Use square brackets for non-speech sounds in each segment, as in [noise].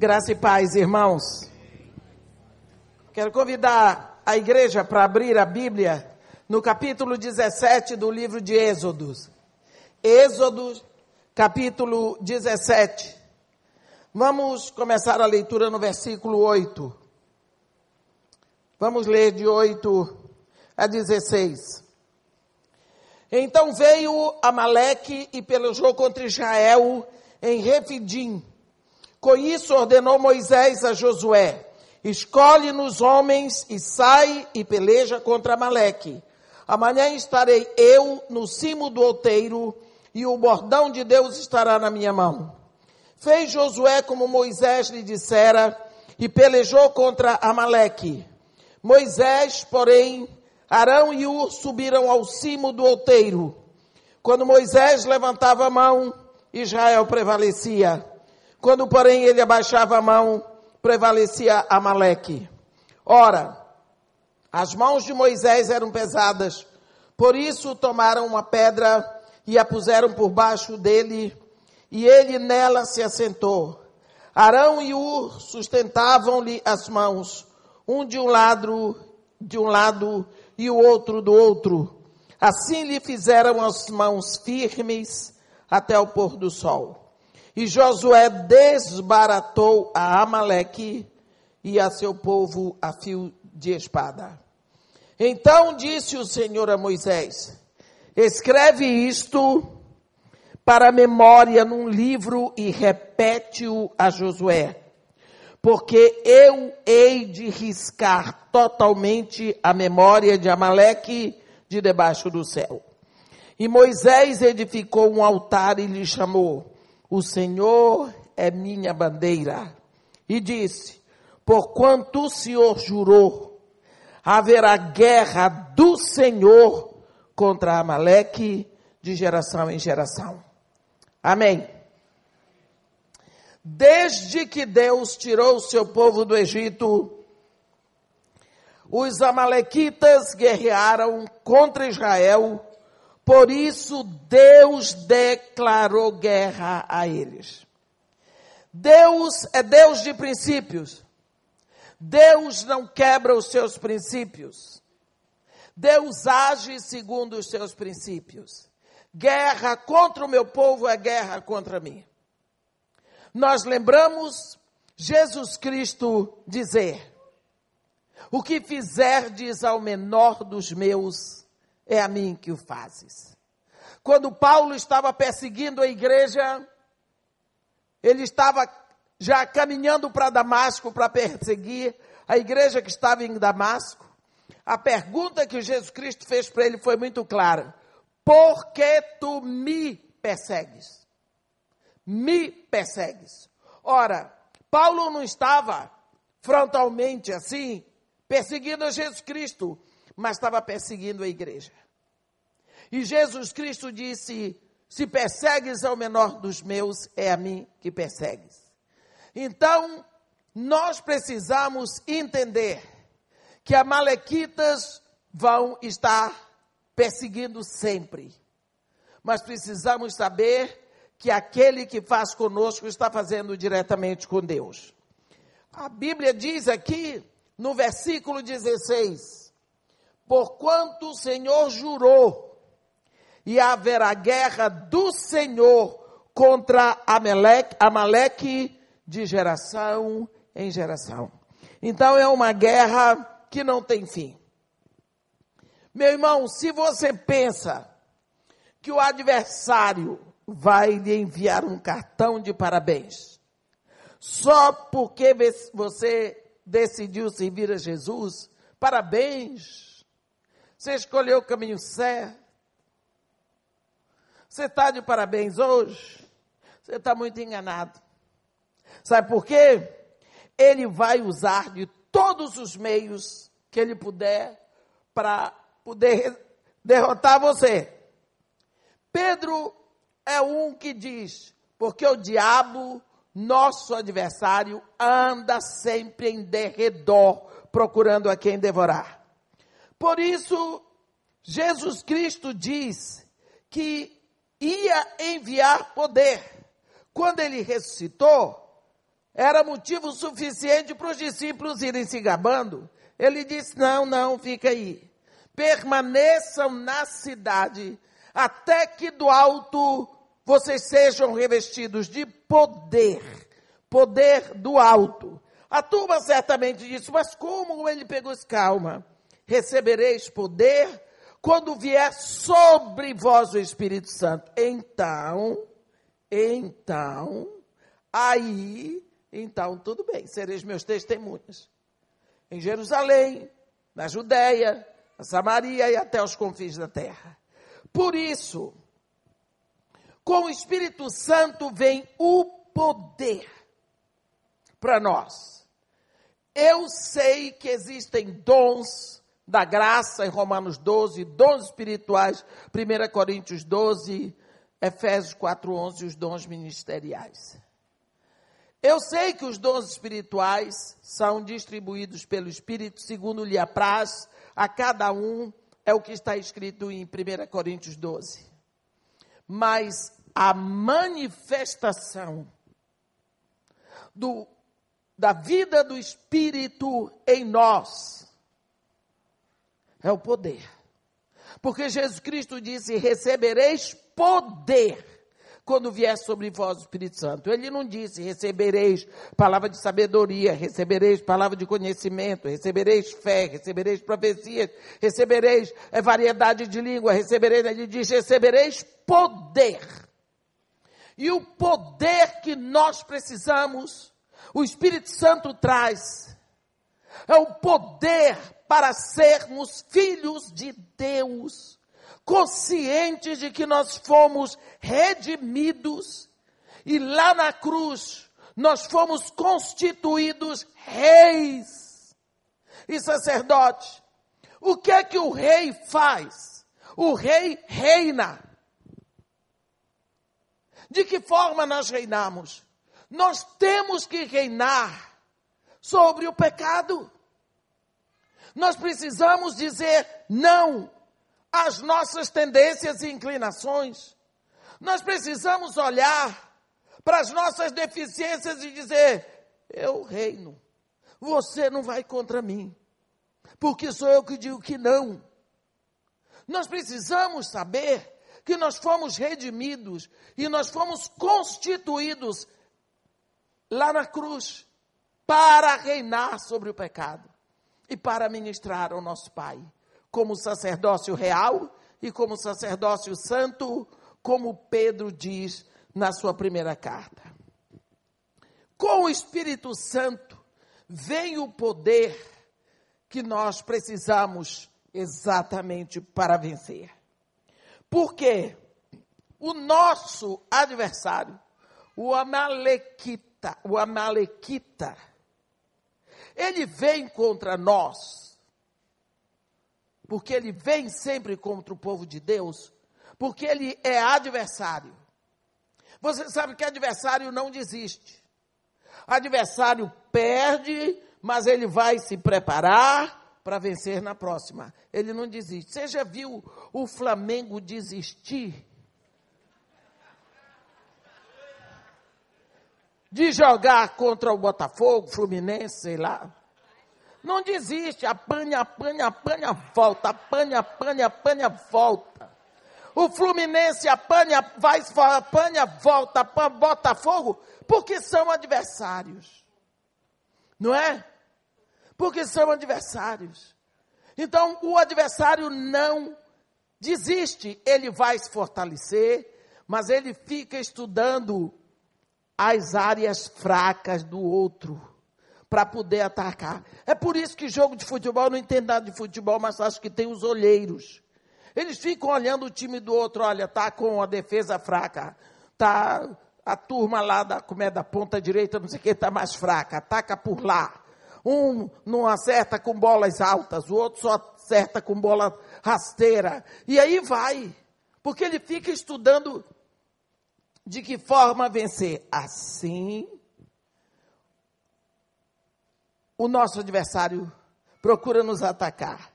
Graça e paz, irmãos. Quero convidar a igreja para abrir a Bíblia no capítulo 17 do livro de Êxodos. Êxodo, capítulo 17. Vamos começar a leitura no versículo 8. Vamos ler de 8 a 16. Então veio Amaleque e pelejou contra Israel em Refidim. Com isso ordenou Moisés a Josué: Escolhe-nos homens e sai e peleja contra Amaleque. Amanhã estarei eu no cimo do outeiro e o bordão de Deus estará na minha mão. Fez Josué como Moisés lhe dissera e pelejou contra Amaleque. Moisés, porém, Arão e Ur subiram ao cimo do outeiro. Quando Moisés levantava a mão, Israel prevalecia. Quando, porém, ele abaixava a mão, prevalecia Amaleque. Ora, as mãos de Moisés eram pesadas, por isso tomaram uma pedra e a puseram por baixo dele, e ele nela se assentou. Arão e Ur sustentavam-lhe as mãos, um de um lado, de um lado e o outro do outro. Assim lhe fizeram as mãos firmes até o pôr do sol. E Josué desbaratou a Amaleque e a seu povo a fio de espada. Então disse o Senhor a Moisés: Escreve isto para memória num livro e repete-o a Josué, porque eu hei de riscar totalmente a memória de Amaleque de debaixo do céu. E Moisés edificou um altar e lhe chamou o Senhor é minha bandeira. E disse: Porquanto o Senhor jurou, haverá guerra do Senhor contra Amaleque de geração em geração. Amém. Desde que Deus tirou o seu povo do Egito, os amalequitas guerrearam contra Israel por isso Deus declarou guerra a eles. Deus é Deus de princípios. Deus não quebra os seus princípios. Deus age segundo os seus princípios. Guerra contra o meu povo é guerra contra mim. Nós lembramos Jesus Cristo dizer: O que fizerdes ao menor dos meus, é a mim que o fazes. Quando Paulo estava perseguindo a igreja, ele estava já caminhando para Damasco para perseguir a igreja que estava em Damasco. A pergunta que Jesus Cristo fez para ele foi muito clara: Por que tu me persegues? Me persegues. Ora, Paulo não estava frontalmente assim, perseguindo Jesus Cristo, mas estava perseguindo a igreja. E Jesus Cristo disse: Se persegues ao menor dos meus, é a mim que persegues. Então, nós precisamos entender que a Malequitas vão estar perseguindo sempre. Mas precisamos saber que aquele que faz conosco está fazendo diretamente com Deus. A Bíblia diz aqui, no versículo 16: Porquanto o Senhor jurou, e haverá guerra do Senhor contra Amaleque, Amaleque de geração em geração. Então é uma guerra que não tem fim. Meu irmão, se você pensa que o adversário vai lhe enviar um cartão de parabéns, só porque você decidiu servir a Jesus, parabéns, você escolheu o caminho certo, você está de parabéns hoje? Você está muito enganado. Sabe por quê? Ele vai usar de todos os meios que ele puder para poder derrotar você. Pedro é um que diz, porque o diabo, nosso adversário, anda sempre em derredor, procurando a quem devorar. Por isso, Jesus Cristo diz que ia enviar poder. Quando ele ressuscitou, era motivo suficiente para os discípulos irem se gabando. Ele disse: Não, não, fica aí. Permaneçam na cidade, até que do alto vocês sejam revestidos de poder. Poder do alto. A turma certamente disse: Mas como ele pegou esse calma? Recebereis poder quando vier sobre vós o Espírito Santo. Então, então, aí, então tudo bem, sereis meus testemunhas. Em Jerusalém, na Judéia, na Samaria e até os confins da terra. Por isso, com o Espírito Santo vem o poder para nós. Eu sei que existem dons da graça em Romanos 12, dons espirituais, 1 Coríntios 12, Efésios 4:11, os dons ministeriais. Eu sei que os dons espirituais são distribuídos pelo Espírito segundo lhe apraz a cada um, é o que está escrito em 1 Coríntios 12. Mas a manifestação do, da vida do Espírito em nós é o poder. Porque Jesus Cristo disse: recebereis poder quando vier sobre vós o Espírito Santo. Ele não disse recebereis palavra de sabedoria, recebereis palavra de conhecimento, recebereis fé, recebereis profecias, recebereis é, variedade de língua, recebereis, ele diz recebereis poder. E o poder que nós precisamos, o Espírito Santo traz, é o poder para sermos filhos de Deus conscientes de que nós fomos redimidos e lá na cruz nós fomos constituídos reis e sacerdotes. O que é que o rei faz? O rei reina. De que forma nós reinamos? Nós temos que reinar sobre o pecado. Nós precisamos dizer não as nossas tendências e inclinações. Nós precisamos olhar para as nossas deficiências e dizer: eu reino, você não vai contra mim, porque sou eu que digo que não. Nós precisamos saber que nós fomos redimidos e nós fomos constituídos lá na cruz para reinar sobre o pecado e para ministrar ao nosso Pai como sacerdócio real e como sacerdócio santo, como Pedro diz na sua primeira carta. Com o Espírito Santo vem o poder que nós precisamos exatamente para vencer. Porque o nosso adversário, o Amalequita, o Amalequita, ele vem contra nós porque ele vem sempre contra o povo de Deus, porque ele é adversário. Você sabe que adversário não desiste. Adversário perde, mas ele vai se preparar para vencer na próxima. Ele não desiste. Você já viu o Flamengo desistir? De jogar contra o Botafogo, Fluminense, sei lá. Não desiste, apanha, apanha, apanha, volta, apanha, apanha, apanha, volta. O Fluminense apanha, vai, apanha, volta, apanha, Botafogo, porque são adversários. Não é? Porque são adversários. Então, o adversário não desiste, ele vai se fortalecer, mas ele fica estudando as áreas fracas do outro para poder atacar. É por isso que jogo de futebol, eu não entendo nada de futebol, mas acho que tem os olheiros. Eles ficam olhando o time do outro, olha, tá com a defesa fraca, tá a turma lá da, como é, da ponta direita, não sei o que, está mais fraca, ataca por lá. Um não acerta com bolas altas, o outro só acerta com bola rasteira. E aí vai, porque ele fica estudando de que forma vencer. Assim o nosso adversário procura nos atacar.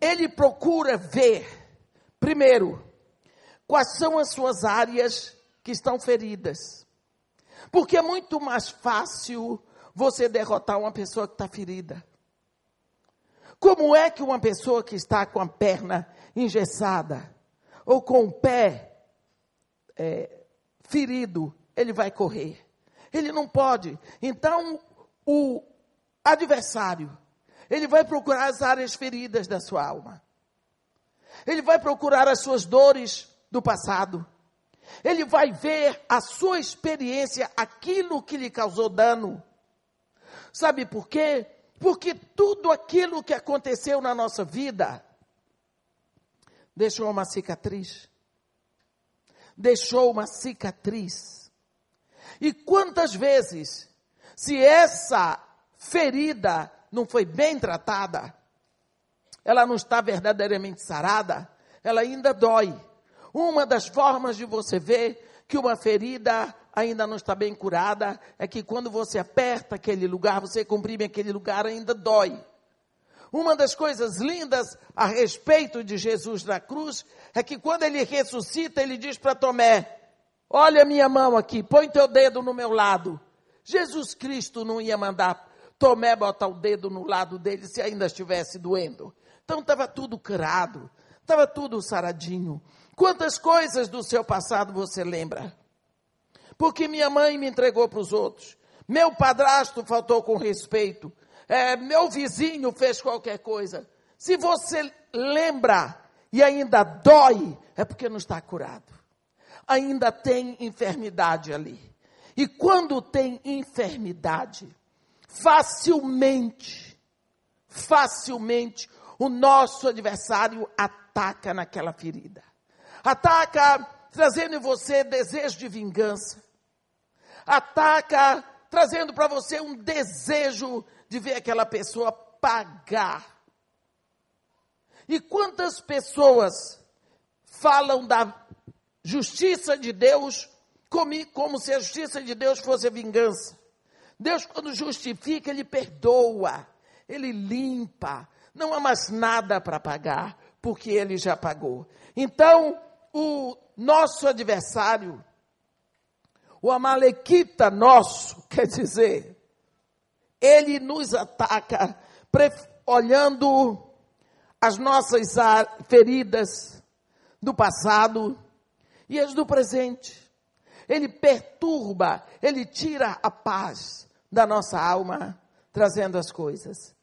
Ele procura ver, primeiro, quais são as suas áreas que estão feridas. Porque é muito mais fácil você derrotar uma pessoa que está ferida. Como é que uma pessoa que está com a perna engessada ou com o pé é, ferido, ele vai correr? Ele não pode. Então, o adversário, ele vai procurar as áreas feridas da sua alma. Ele vai procurar as suas dores do passado. Ele vai ver a sua experiência, aquilo que lhe causou dano. Sabe por quê? Porque tudo aquilo que aconteceu na nossa vida deixou uma cicatriz. Deixou uma cicatriz. E quantas vezes, se essa ferida não foi bem tratada, ela não está verdadeiramente sarada, ela ainda dói. Uma das formas de você ver que uma ferida ainda não está bem curada é que quando você aperta aquele lugar, você comprime aquele lugar, ainda dói. Uma das coisas lindas a respeito de Jesus na cruz é que quando ele ressuscita, ele diz para Tomé: Olha minha mão aqui, põe teu dedo no meu lado. Jesus Cristo não ia mandar Tomé botar o dedo no lado dele se ainda estivesse doendo. Então estava tudo curado, estava tudo saradinho. Quantas coisas do seu passado você lembra? Porque minha mãe me entregou para os outros. Meu padrasto faltou com respeito. É, meu vizinho fez qualquer coisa. Se você lembra e ainda dói, é porque não está curado. Ainda tem enfermidade ali. E quando tem enfermidade, facilmente, facilmente, o nosso adversário ataca naquela ferida ataca trazendo em você desejo de vingança, ataca trazendo para você um desejo de ver aquela pessoa pagar. E quantas pessoas falam da justiça de Deus como, como se a justiça de Deus fosse vingança? Deus, quando justifica, Ele perdoa, Ele limpa, não há mais nada para pagar, porque Ele já pagou. Então, o nosso adversário, o Amalequita nosso, [laughs] quer dizer, ele nos ataca olhando as nossas feridas do passado e as do presente. Ele perturba, ele tira a paz da nossa alma, trazendo as coisas.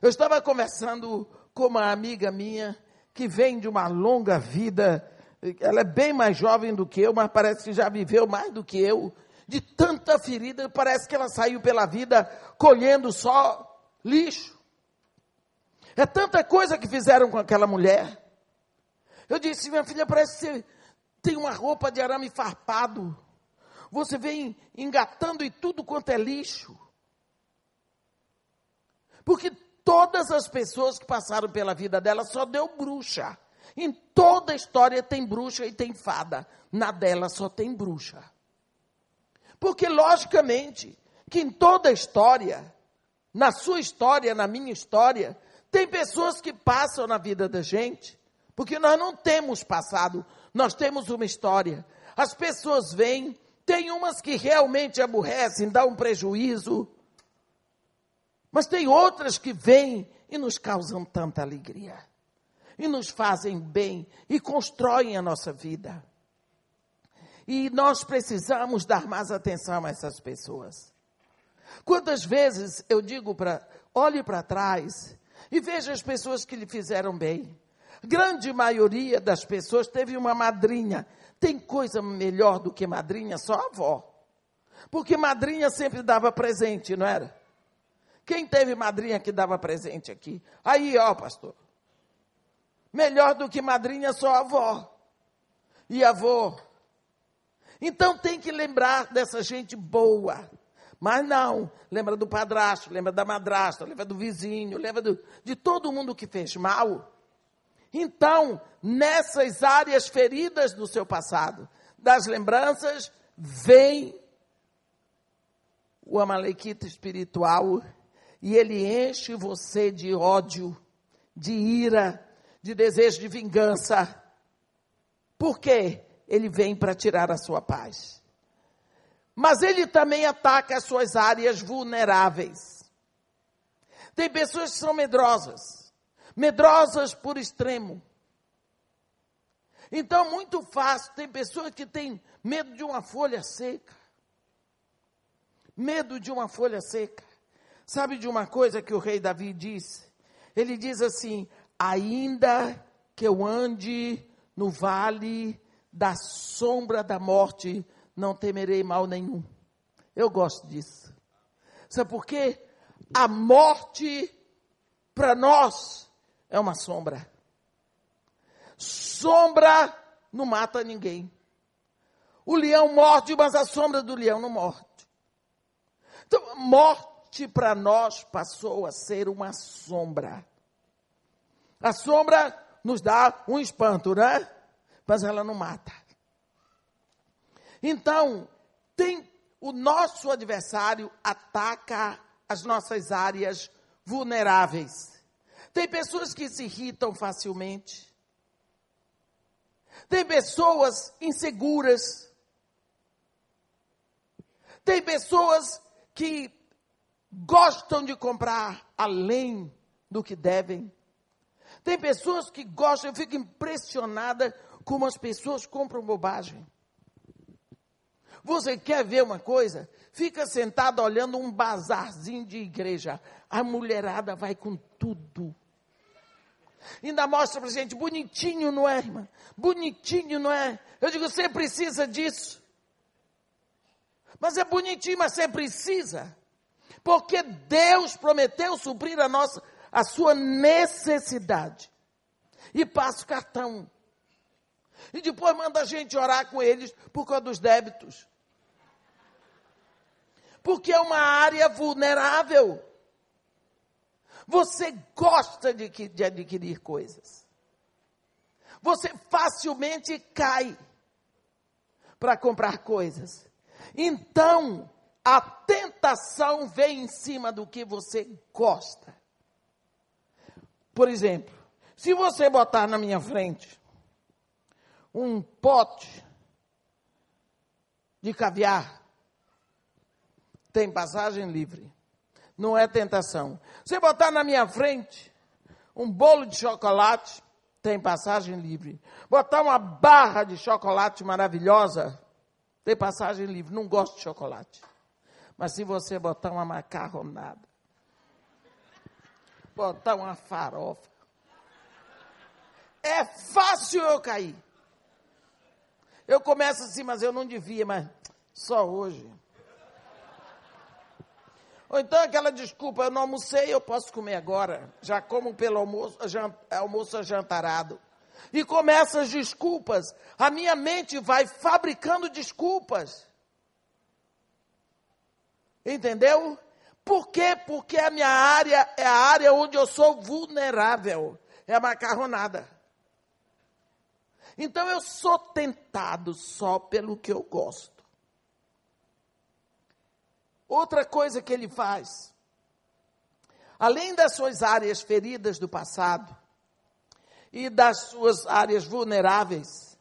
Eu estava conversando com uma amiga minha que vem de uma longa vida ela é bem mais jovem do que eu, mas parece que já viveu mais do que eu. De tanta ferida, parece que ela saiu pela vida colhendo só lixo. É tanta coisa que fizeram com aquela mulher. Eu disse, minha filha, parece que você tem uma roupa de arame farpado. Você vem engatando e tudo quanto é lixo. Porque todas as pessoas que passaram pela vida dela só deu bruxa. Em toda a história tem bruxa e tem fada. Na dela só tem bruxa. Porque, logicamente, que em toda a história, na sua história, na minha história, tem pessoas que passam na vida da gente. Porque nós não temos passado, nós temos uma história. As pessoas vêm, tem umas que realmente aborrecem, dão um prejuízo. Mas tem outras que vêm e nos causam tanta alegria e nos fazem bem e constroem a nossa vida. E nós precisamos dar mais atenção a essas pessoas. Quantas vezes eu digo para, olhe para trás e veja as pessoas que lhe fizeram bem. Grande maioria das pessoas teve uma madrinha. Tem coisa melhor do que madrinha? Só a avó. Porque madrinha sempre dava presente, não era? Quem teve madrinha que dava presente aqui? Aí, ó, pastor. Melhor do que madrinha só avó. E avô. Então tem que lembrar dessa gente boa. Mas não, lembra do padrasto, lembra da madrasta, lembra do vizinho, lembra do, de todo mundo que fez mal. Então, nessas áreas feridas do seu passado, das lembranças, vem o amalequita espiritual e ele enche você de ódio, de ira, de desejo de vingança. Por quê? Ele vem para tirar a sua paz. Mas ele também ataca as suas áreas vulneráveis. Tem pessoas que são medrosas, medrosas por extremo. Então, muito fácil, tem pessoas que têm medo de uma folha seca. Medo de uma folha seca. Sabe de uma coisa que o rei Davi disse? Ele diz assim: ainda que eu ande no vale da sombra da morte, não temerei mal nenhum. Eu gosto disso. Sabe por quê? A morte para nós é uma sombra. Sombra não mata ninguém. O leão morde, mas a sombra do leão não morde. Então, morte para nós passou a ser uma sombra. A sombra nos dá um espanto, né? Mas ela não mata. Então, tem o nosso adversário ataca as nossas áreas vulneráveis. Tem pessoas que se irritam facilmente. Tem pessoas inseguras. Tem pessoas que gostam de comprar além do que devem. Tem pessoas que gostam, eu fico impressionada como as pessoas compram bobagem. Você quer ver uma coisa? Fica sentado olhando um bazarzinho de igreja. A mulherada vai com tudo. Ainda mostra para gente, bonitinho, não é, irmã? Bonitinho, não é? Eu digo, você precisa disso. Mas é bonitinho, mas você precisa. Porque Deus prometeu suprir a nossa, a sua necessidade. E passa o cartão. E depois manda a gente orar com eles por causa dos débitos porque é uma área vulnerável. Você gosta de, de adquirir coisas. Você facilmente cai para comprar coisas. Então, a tentação vem em cima do que você gosta. Por exemplo, se você botar na minha frente um pote de caviar, tem passagem livre. Não é tentação. Se botar na minha frente um bolo de chocolate, tem passagem livre. Botar uma barra de chocolate maravilhosa, tem passagem livre. Não gosto de chocolate. Mas se você botar uma macarronada, botar uma farofa, é fácil eu cair. Eu começo assim, mas eu não devia, mas só hoje. Ou então aquela desculpa, eu não almocei, eu posso comer agora. Já como pelo almoço, almoço jantarado. E começa as desculpas. A minha mente vai fabricando desculpas. Entendeu? Por quê? Porque a minha área é a área onde eu sou vulnerável. É a macarronada. Então eu sou tentado só pelo que eu gosto. Outra coisa que ele faz, além das suas áreas feridas do passado e das suas áreas vulneráveis,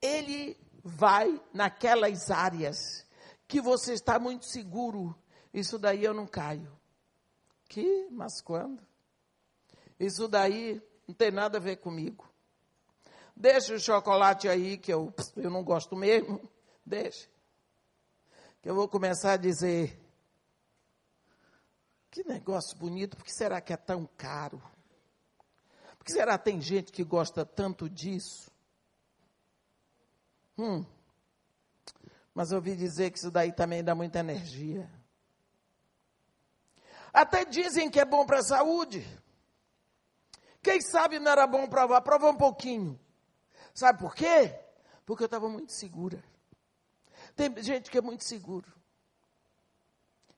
ele vai naquelas áreas que você está muito seguro. Isso daí eu não caio. Que? Mas quando? Isso daí não tem nada a ver comigo. Deixa o chocolate aí, que eu, eu não gosto mesmo. Deixa eu vou começar a dizer: que negócio bonito, por que será que é tão caro? Por que será que tem gente que gosta tanto disso? Hum, mas eu ouvi dizer que isso daí também dá muita energia. Até dizem que é bom para a saúde. Quem sabe não era bom provar? Prova um pouquinho. Sabe por quê? Porque eu estava muito segura. Tem gente que é muito seguro.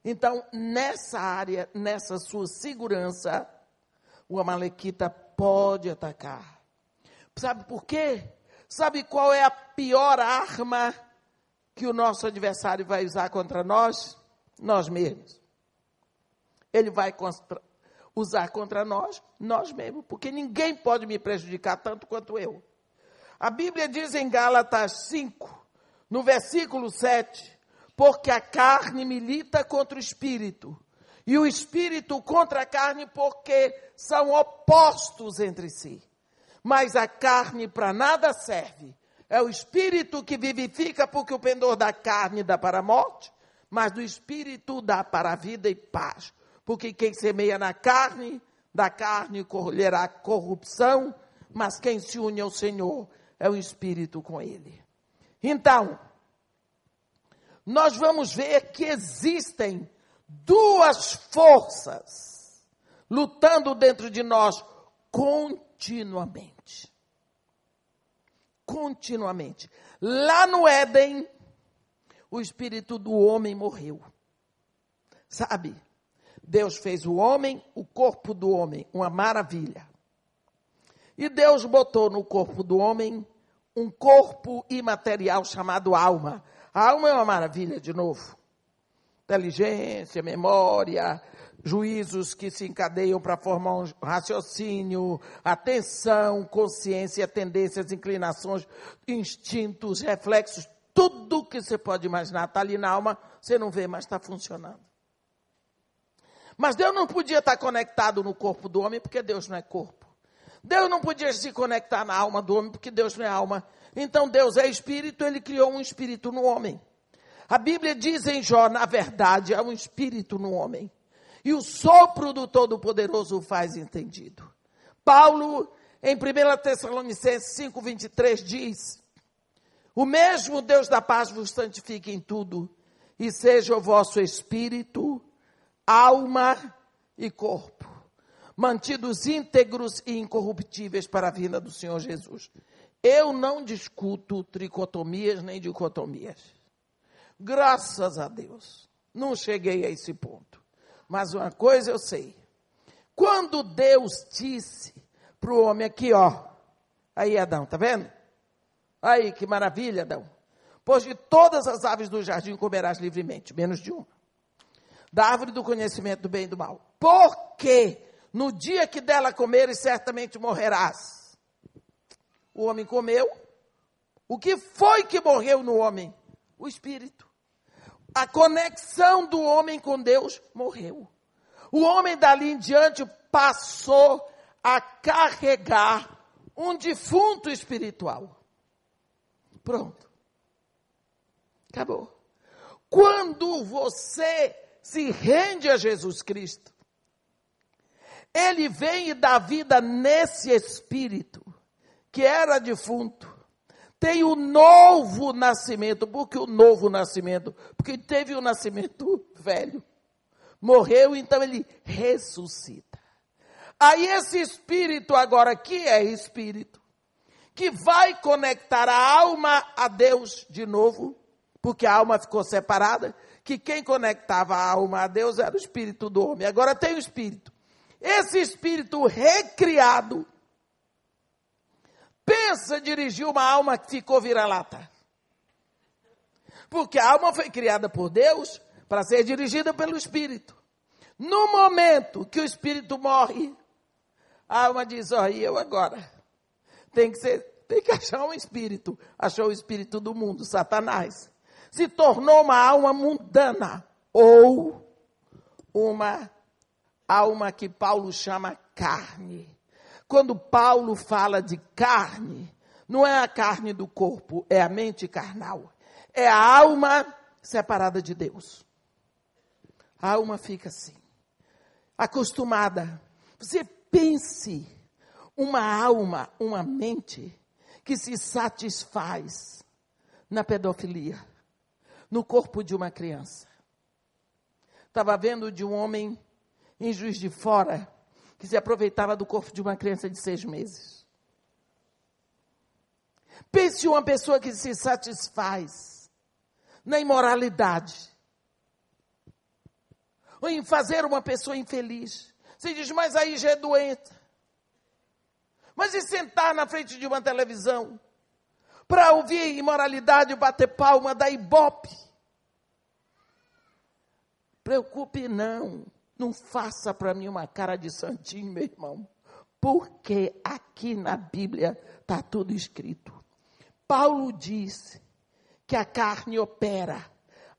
Então, nessa área, nessa sua segurança, o Amalequita pode atacar. Sabe por quê? Sabe qual é a pior arma que o nosso adversário vai usar contra nós? Nós mesmos. Ele vai usar contra nós, nós mesmos, porque ninguém pode me prejudicar tanto quanto eu. A Bíblia diz em Gálatas 5, no versículo 7, porque a carne milita contra o espírito, e o espírito contra a carne, porque são opostos entre si. Mas a carne para nada serve. É o espírito que vivifica, porque o pendor da carne dá para a morte, mas do espírito dá para a vida e paz. Porque quem semeia na carne, da carne colherá corrupção, mas quem se une ao Senhor é o espírito com ele. Então, nós vamos ver que existem duas forças lutando dentro de nós continuamente. Continuamente. Lá no Éden, o espírito do homem morreu. Sabe? Deus fez o homem, o corpo do homem, uma maravilha. E Deus botou no corpo do homem um corpo imaterial chamado alma. A alma é uma maravilha, de novo. Inteligência, memória, juízos que se encadeiam para formar um raciocínio, atenção, consciência, tendências, inclinações, instintos, reflexos, tudo que você pode imaginar está ali na alma, você não vê, mas está funcionando. Mas Deus não podia estar conectado no corpo do homem, porque Deus não é corpo. Deus não podia se conectar na alma do homem, porque Deus não é alma. Então Deus é espírito, ele criou um espírito no homem. A Bíblia diz em Jó, na verdade, há um espírito no homem. E o sopro do Todo-Poderoso faz entendido. Paulo, em 1 Tessalonicenses 5,23, diz: O mesmo Deus da paz vos santifique em tudo, e seja o vosso espírito, alma e corpo mantidos íntegros e incorruptíveis para a vinda do Senhor Jesus. Eu não discuto tricotomias nem dicotomias. Graças a Deus. Não cheguei a esse ponto. Mas uma coisa eu sei. Quando Deus disse para o homem aqui, ó. Aí, Adão, tá vendo? Aí, que maravilha, Adão. Pois de todas as aves do jardim comerás livremente, menos de uma. Da árvore do conhecimento do bem e do mal. Por quê? No dia que dela comeres, certamente morrerás. O homem comeu. O que foi que morreu no homem? O espírito. A conexão do homem com Deus morreu. O homem dali em diante passou a carregar um defunto espiritual. Pronto. Acabou. Quando você se rende a Jesus Cristo, ele vem e dá vida nesse espírito que era defunto. Tem o novo nascimento. Por que o novo nascimento? Porque teve o nascimento velho. Morreu, então ele ressuscita. Aí esse espírito agora que é espírito, que vai conectar a alma a Deus de novo, porque a alma ficou separada, que quem conectava a alma a Deus era o espírito do homem. Agora tem o espírito esse espírito recriado pensa dirigir uma alma que ficou vira-lata. Porque a alma foi criada por Deus para ser dirigida pelo espírito. No momento que o espírito morre, a alma diz: Ó, oh, e eu agora? Tem que, ser, tem que achar um espírito. Achou o espírito do mundo, Satanás. Se tornou uma alma mundana ou uma alma que Paulo chama carne. Quando Paulo fala de carne, não é a carne do corpo, é a mente carnal. É a alma separada de Deus. A alma fica assim, acostumada. Você pense uma alma, uma mente que se satisfaz na pedofilia, no corpo de uma criança. Estava vendo de um homem em Juiz de Fora, que se aproveitava do corpo de uma criança de seis meses. Pense uma pessoa que se satisfaz na imoralidade, ou em fazer uma pessoa infeliz. Você diz, mas aí já é doente. Mas e sentar na frente de uma televisão para ouvir imoralidade, bater palma, dar ibope? Preocupe não. Não faça para mim uma cara de santinho, meu irmão. Porque aqui na Bíblia está tudo escrito. Paulo diz que a carne opera,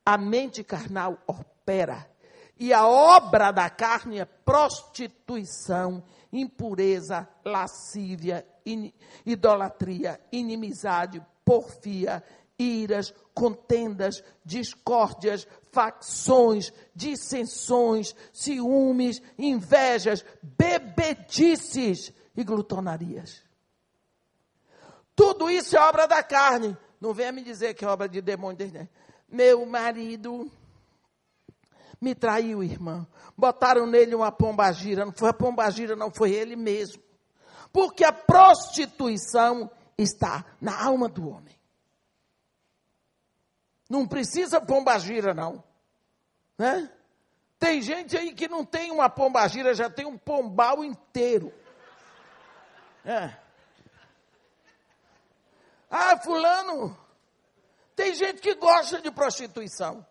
a mente carnal opera. E a obra da carne é prostituição, impureza, lascívia, in, idolatria, inimizade, porfia, iras, contendas, discórdias, facções, dissensões, ciúmes, invejas, bebedices e glutonarias. Tudo isso é obra da carne. Não venha me dizer que é obra de demônio. Né? Meu marido me traiu, irmã. Botaram nele uma pombagira. Não foi a pombagira, não foi ele mesmo. Porque a prostituição está na alma do homem. Não precisa pombagira, não. Né? Tem gente aí que não tem uma pombagira, já tem um pombal inteiro. É. Ah, fulano, tem gente que gosta de prostituição.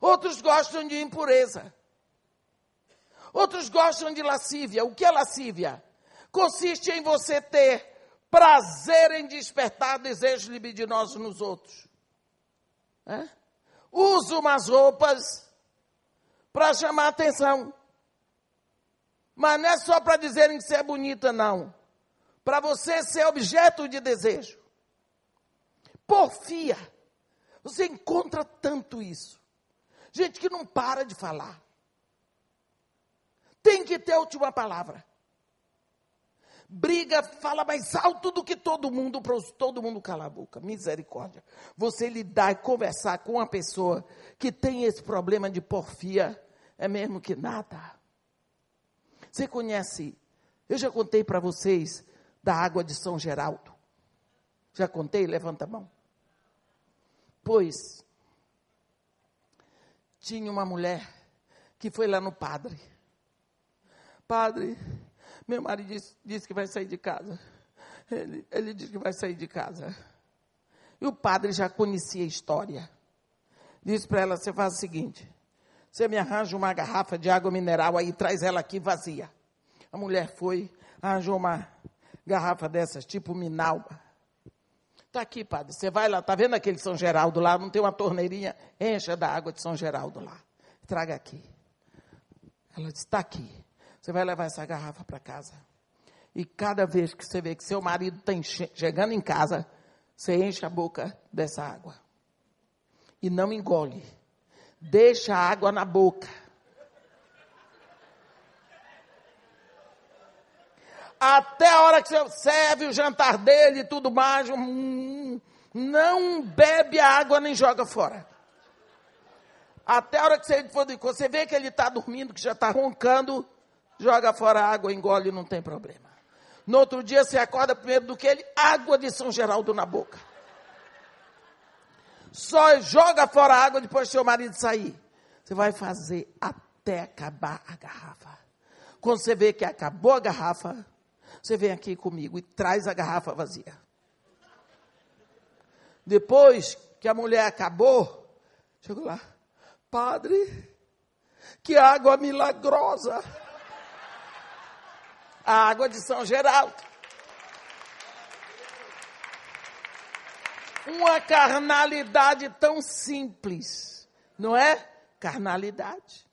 Outros gostam de impureza. Outros gostam de lascívia. O que é lascívia? Consiste em você ter prazer em despertar desejos libidinosos nos outros. É? Usa umas roupas para chamar atenção. Mas não é só para dizerem que você é bonita, não. Para você ser objeto de desejo. Porfia. Você encontra tanto isso. Gente que não para de falar. Tem que ter a última palavra. Briga, fala mais alto do que todo mundo, para todo mundo calar a boca. Misericórdia. Você lidar e conversar com uma pessoa que tem esse problema de porfia, é mesmo que nada. Você conhece, eu já contei para vocês da água de São Geraldo. Já contei? Levanta a mão. Pois, tinha uma mulher que foi lá no padre. Padre, meu marido disse, disse que vai sair de casa. Ele, ele disse que vai sair de casa. E o padre já conhecia a história. Disse para ela: você faz o seguinte: você me arranja uma garrafa de água mineral aí, traz ela aqui vazia. A mulher foi, arranjou uma garrafa dessas, tipo Minalba. Está aqui, padre. Você vai lá, está vendo aquele São Geraldo lá? Não tem uma torneirinha? Encha da água de São Geraldo lá. Traga aqui. Ela disse: está aqui. Você vai levar essa garrafa para casa. E cada vez que você vê que seu marido está chegando em casa, você enche a boca dessa água. E não engole. Deixa a água na boca. até a hora que você serve o jantar dele e tudo mais, hum, não bebe a água nem joga fora. Até a hora que você, você vê que ele está dormindo, que já está roncando, joga fora a água, engole, não tem problema. No outro dia você acorda primeiro do que ele, água de São Geraldo na boca. Só joga fora a água depois que seu marido sair. Você vai fazer até acabar a garrafa. Quando você vê que acabou a garrafa, você vem aqui comigo e traz a garrafa vazia. Depois que a mulher acabou, chegou lá, padre, que água milagrosa. A água de São Geraldo. Uma carnalidade tão simples, não é? Carnalidade.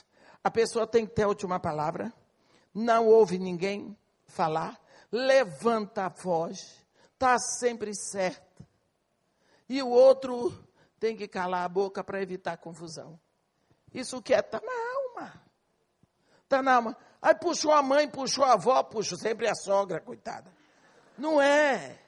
A pessoa tem que ter a última palavra, não ouve ninguém falar, levanta a voz, está sempre certo. E o outro tem que calar a boca para evitar confusão. Isso que é, está na alma. Está na alma. Aí puxou a mãe, puxou a avó, puxou sempre a sogra, coitada. Não é.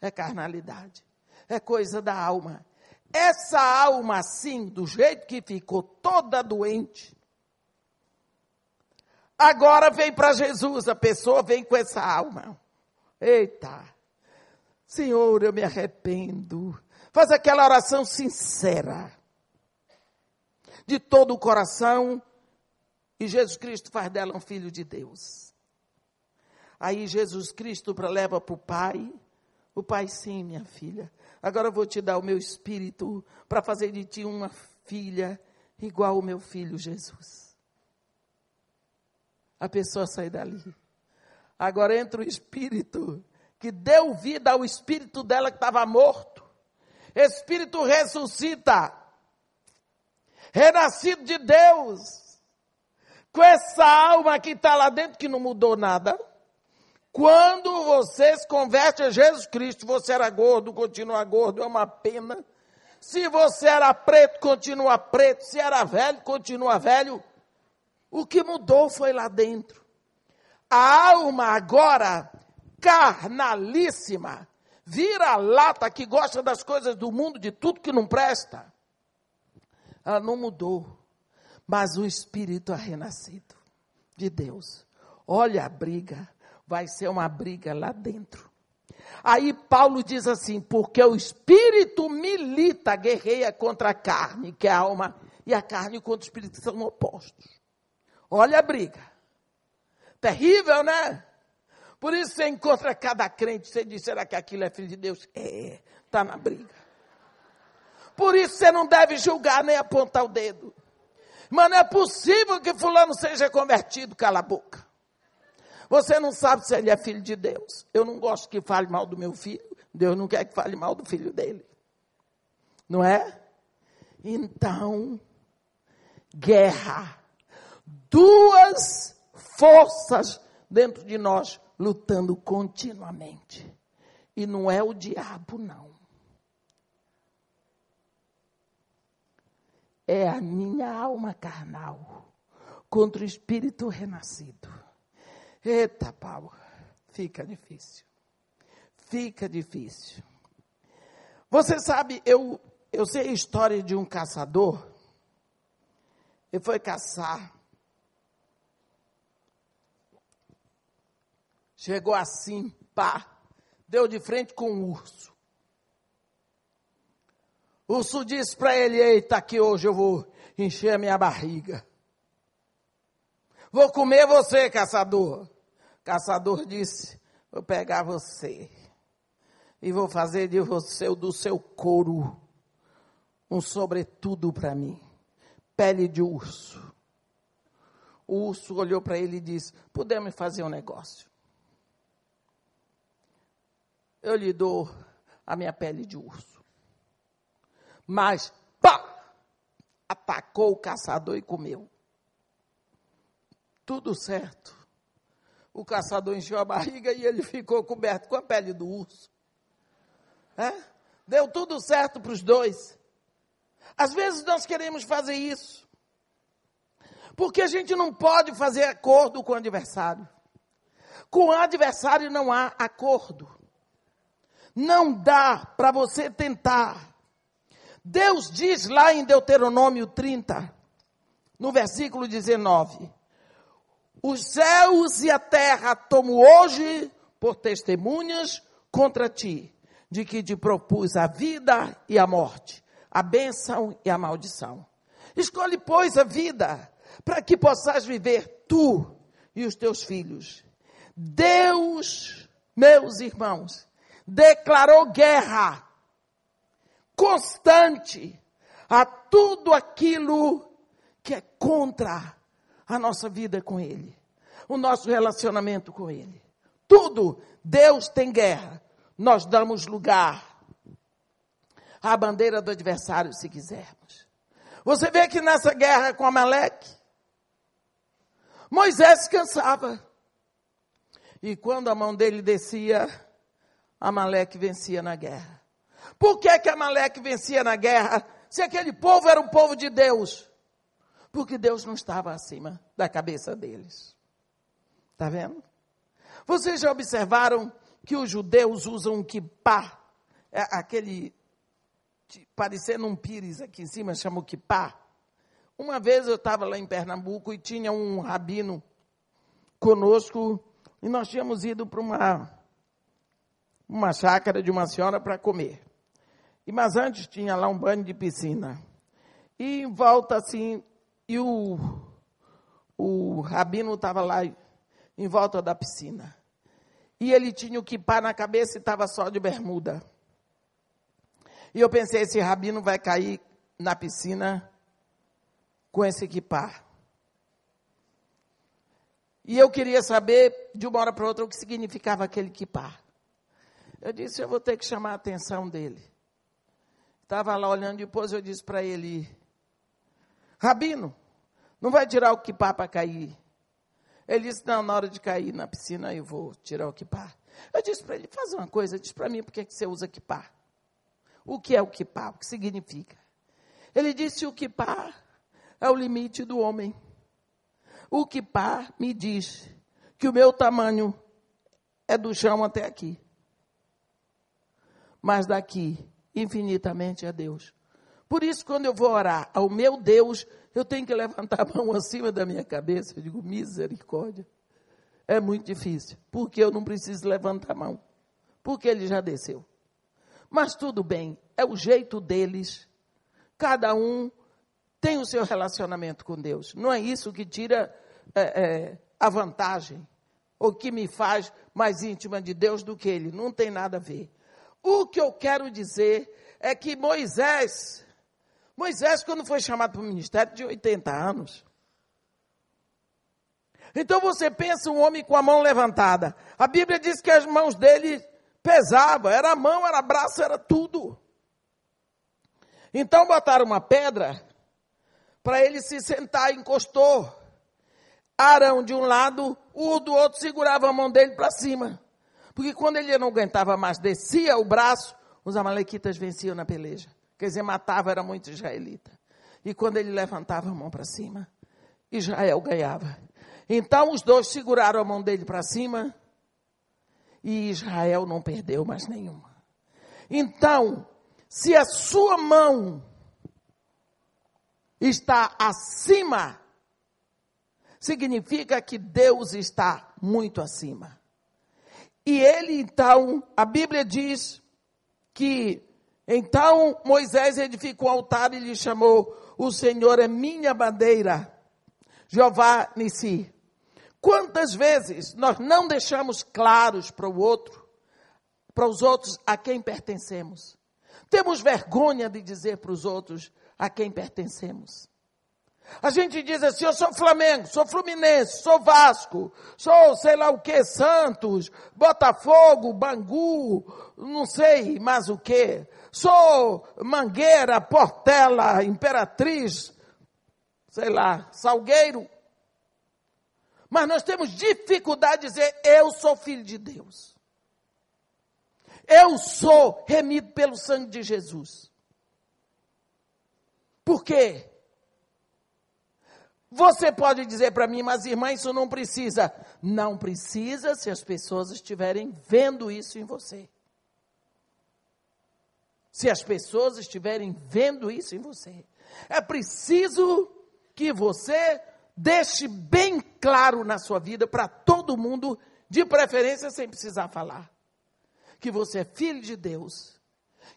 É carnalidade. É coisa da alma. Essa alma assim, do jeito que ficou toda doente, Agora vem para Jesus, a pessoa vem com essa alma. Eita, Senhor, eu me arrependo. Faz aquela oração sincera, de todo o coração, e Jesus Cristo faz dela um filho de Deus. Aí Jesus Cristo leva para o Pai, o Pai, sim, minha filha. Agora eu vou te dar o meu espírito para fazer de ti uma filha igual ao meu filho Jesus a pessoa sai dali. Agora entra o espírito que deu vida ao espírito dela que estava morto. Espírito ressuscita. Renascido de Deus. Com essa alma que está lá dentro que não mudou nada. Quando você se converte a Jesus Cristo, você era gordo, continua gordo, é uma pena. Se você era preto, continua preto. Se era velho, continua velho. O que mudou foi lá dentro. A alma agora, carnalíssima, vira lata que gosta das coisas do mundo, de tudo que não presta. Ela não mudou, mas o espírito é renascido de Deus. Olha a briga, vai ser uma briga lá dentro. Aí Paulo diz assim: porque o espírito milita, guerreia contra a carne, que é a alma, e a carne contra o espírito são opostos. Olha a briga. Terrível, né? Por isso você encontra cada crente, você diz, será que aquilo é filho de Deus? É, está na briga. Por isso você não deve julgar nem apontar o dedo. Mas não é possível que fulano seja convertido, cala a boca. Você não sabe se ele é filho de Deus. Eu não gosto que fale mal do meu filho. Deus não quer que fale mal do filho dele. Não é? Então, guerra. Duas forças dentro de nós lutando continuamente. E não é o diabo, não. É a minha alma carnal contra o espírito renascido. Eita, Paulo, fica difícil. Fica difícil. Você sabe, eu, eu sei a história de um caçador. Ele foi caçar Chegou assim, pá, deu de frente com um urso. O urso disse para ele: Eita, aqui hoje eu vou encher a minha barriga. Vou comer você, caçador. Caçador disse: Vou pegar você e vou fazer de você, do seu couro, um sobretudo para mim, pele de urso. O urso olhou para ele e disse: Podemos fazer um negócio eu lhe dou a minha pele de urso. Mas, pá! Atacou o caçador e comeu. Tudo certo. O caçador encheu a barriga e ele ficou coberto com a pele do urso. É? Deu tudo certo para os dois. Às vezes nós queremos fazer isso. Porque a gente não pode fazer acordo com o adversário. Com o adversário não há acordo. Não dá para você tentar. Deus diz lá em Deuteronômio 30, no versículo 19: Os céus e a terra tomo hoje por testemunhas contra ti, de que te propus a vida e a morte, a bênção e a maldição. Escolhe, pois, a vida, para que possas viver tu e os teus filhos. Deus, meus irmãos, declarou guerra constante a tudo aquilo que é contra a nossa vida com Ele, o nosso relacionamento com Ele. Tudo, Deus tem guerra. Nós damos lugar à bandeira do adversário se quisermos. Você vê que nessa guerra com Amaleque, Moisés cansava. E quando a mão dele descia, Amaleque vencia na guerra. Por que, que Amaleque vencia na guerra? Se aquele povo era um povo de Deus. Porque Deus não estava acima da cabeça deles. Está vendo? Vocês já observaram que os judeus usam um kippah, é aquele parecendo um pires aqui em cima, chama o kippah. Uma vez eu estava lá em Pernambuco e tinha um rabino conosco e nós tínhamos ido para uma uma chácara de uma senhora para comer. E, mas antes tinha lá um banho de piscina. E em volta assim, e o, o rabino estava lá em volta da piscina. E ele tinha o kipá na cabeça e estava só de bermuda. E eu pensei, esse rabino vai cair na piscina com esse kipá. E eu queria saber, de uma hora para outra, o que significava aquele kipá. Eu disse, eu vou ter que chamar a atenção dele. Estava lá olhando, depois eu disse para ele, Rabino, não vai tirar o kipá para cair? Ele disse, não, na hora de cair na piscina eu vou tirar o kipá. Eu disse para ele, faz uma coisa, diz para mim por que você usa kipá. O que é o kipá? O que significa? Ele disse, o kipá é o limite do homem. O kipá me diz que o meu tamanho é do chão até aqui. Mas daqui, infinitamente, é Deus. Por isso, quando eu vou orar ao meu Deus, eu tenho que levantar a mão [laughs] acima da minha cabeça. Eu digo, misericórdia. É muito difícil, porque eu não preciso levantar a mão, porque ele já desceu. Mas tudo bem, é o jeito deles. Cada um tem o seu relacionamento com Deus. Não é isso que tira é, é, a vantagem, ou que me faz mais íntima de Deus do que ele. Não tem nada a ver. O que eu quero dizer é que Moisés, Moisés, quando foi chamado para o ministério, de 80 anos. Então você pensa um homem com a mão levantada. A Bíblia diz que as mãos dele pesavam, era mão, era braço, era tudo. Então botaram uma pedra para ele se sentar, encostou. Arão de um lado, o do outro segurava a mão dele para cima. Porque quando ele não aguentava mais, descia o braço, os amalequitas venciam na peleja. Quer dizer, matava, era muito israelita. E quando ele levantava a mão para cima, Israel ganhava. Então os dois seguraram a mão dele para cima e Israel não perdeu mais nenhuma. Então, se a sua mão está acima, significa que Deus está muito acima. E ele então, a Bíblia diz que então Moisés edificou o altar e lhe chamou: O Senhor é minha bandeira, Jeová Nissi. Quantas vezes nós não deixamos claros para o outro, para os outros a quem pertencemos? Temos vergonha de dizer para os outros a quem pertencemos. A gente diz assim, eu sou Flamengo, sou Fluminense, sou Vasco, sou sei lá o que, Santos, Botafogo, Bangu, não sei mais o que. Sou Mangueira, Portela, Imperatriz, sei lá, Salgueiro. Mas nós temos dificuldade de dizer, eu sou filho de Deus. Eu sou remido pelo sangue de Jesus. Por quê? Você pode dizer para mim, mas irmã, isso não precisa. Não precisa se as pessoas estiverem vendo isso em você. Se as pessoas estiverem vendo isso em você. É preciso que você deixe bem claro na sua vida para todo mundo, de preferência sem precisar falar, que você é filho de Deus,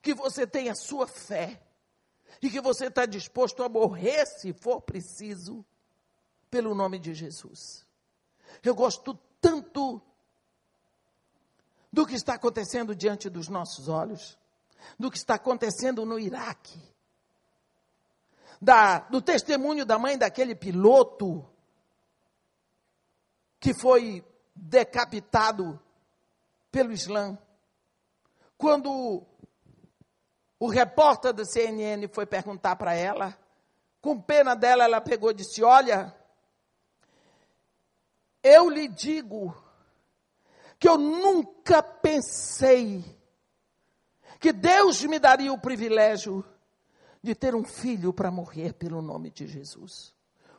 que você tem a sua fé e que você está disposto a morrer se for preciso pelo nome de Jesus. Eu gosto tanto do que está acontecendo diante dos nossos olhos, do que está acontecendo no Iraque, da, do testemunho da mãe daquele piloto que foi decapitado pelo Islã. Quando o repórter da CNN foi perguntar para ela, com pena dela, ela pegou e disse: Olha, eu lhe digo que eu nunca pensei que Deus me daria o privilégio de ter um filho para morrer pelo nome de Jesus.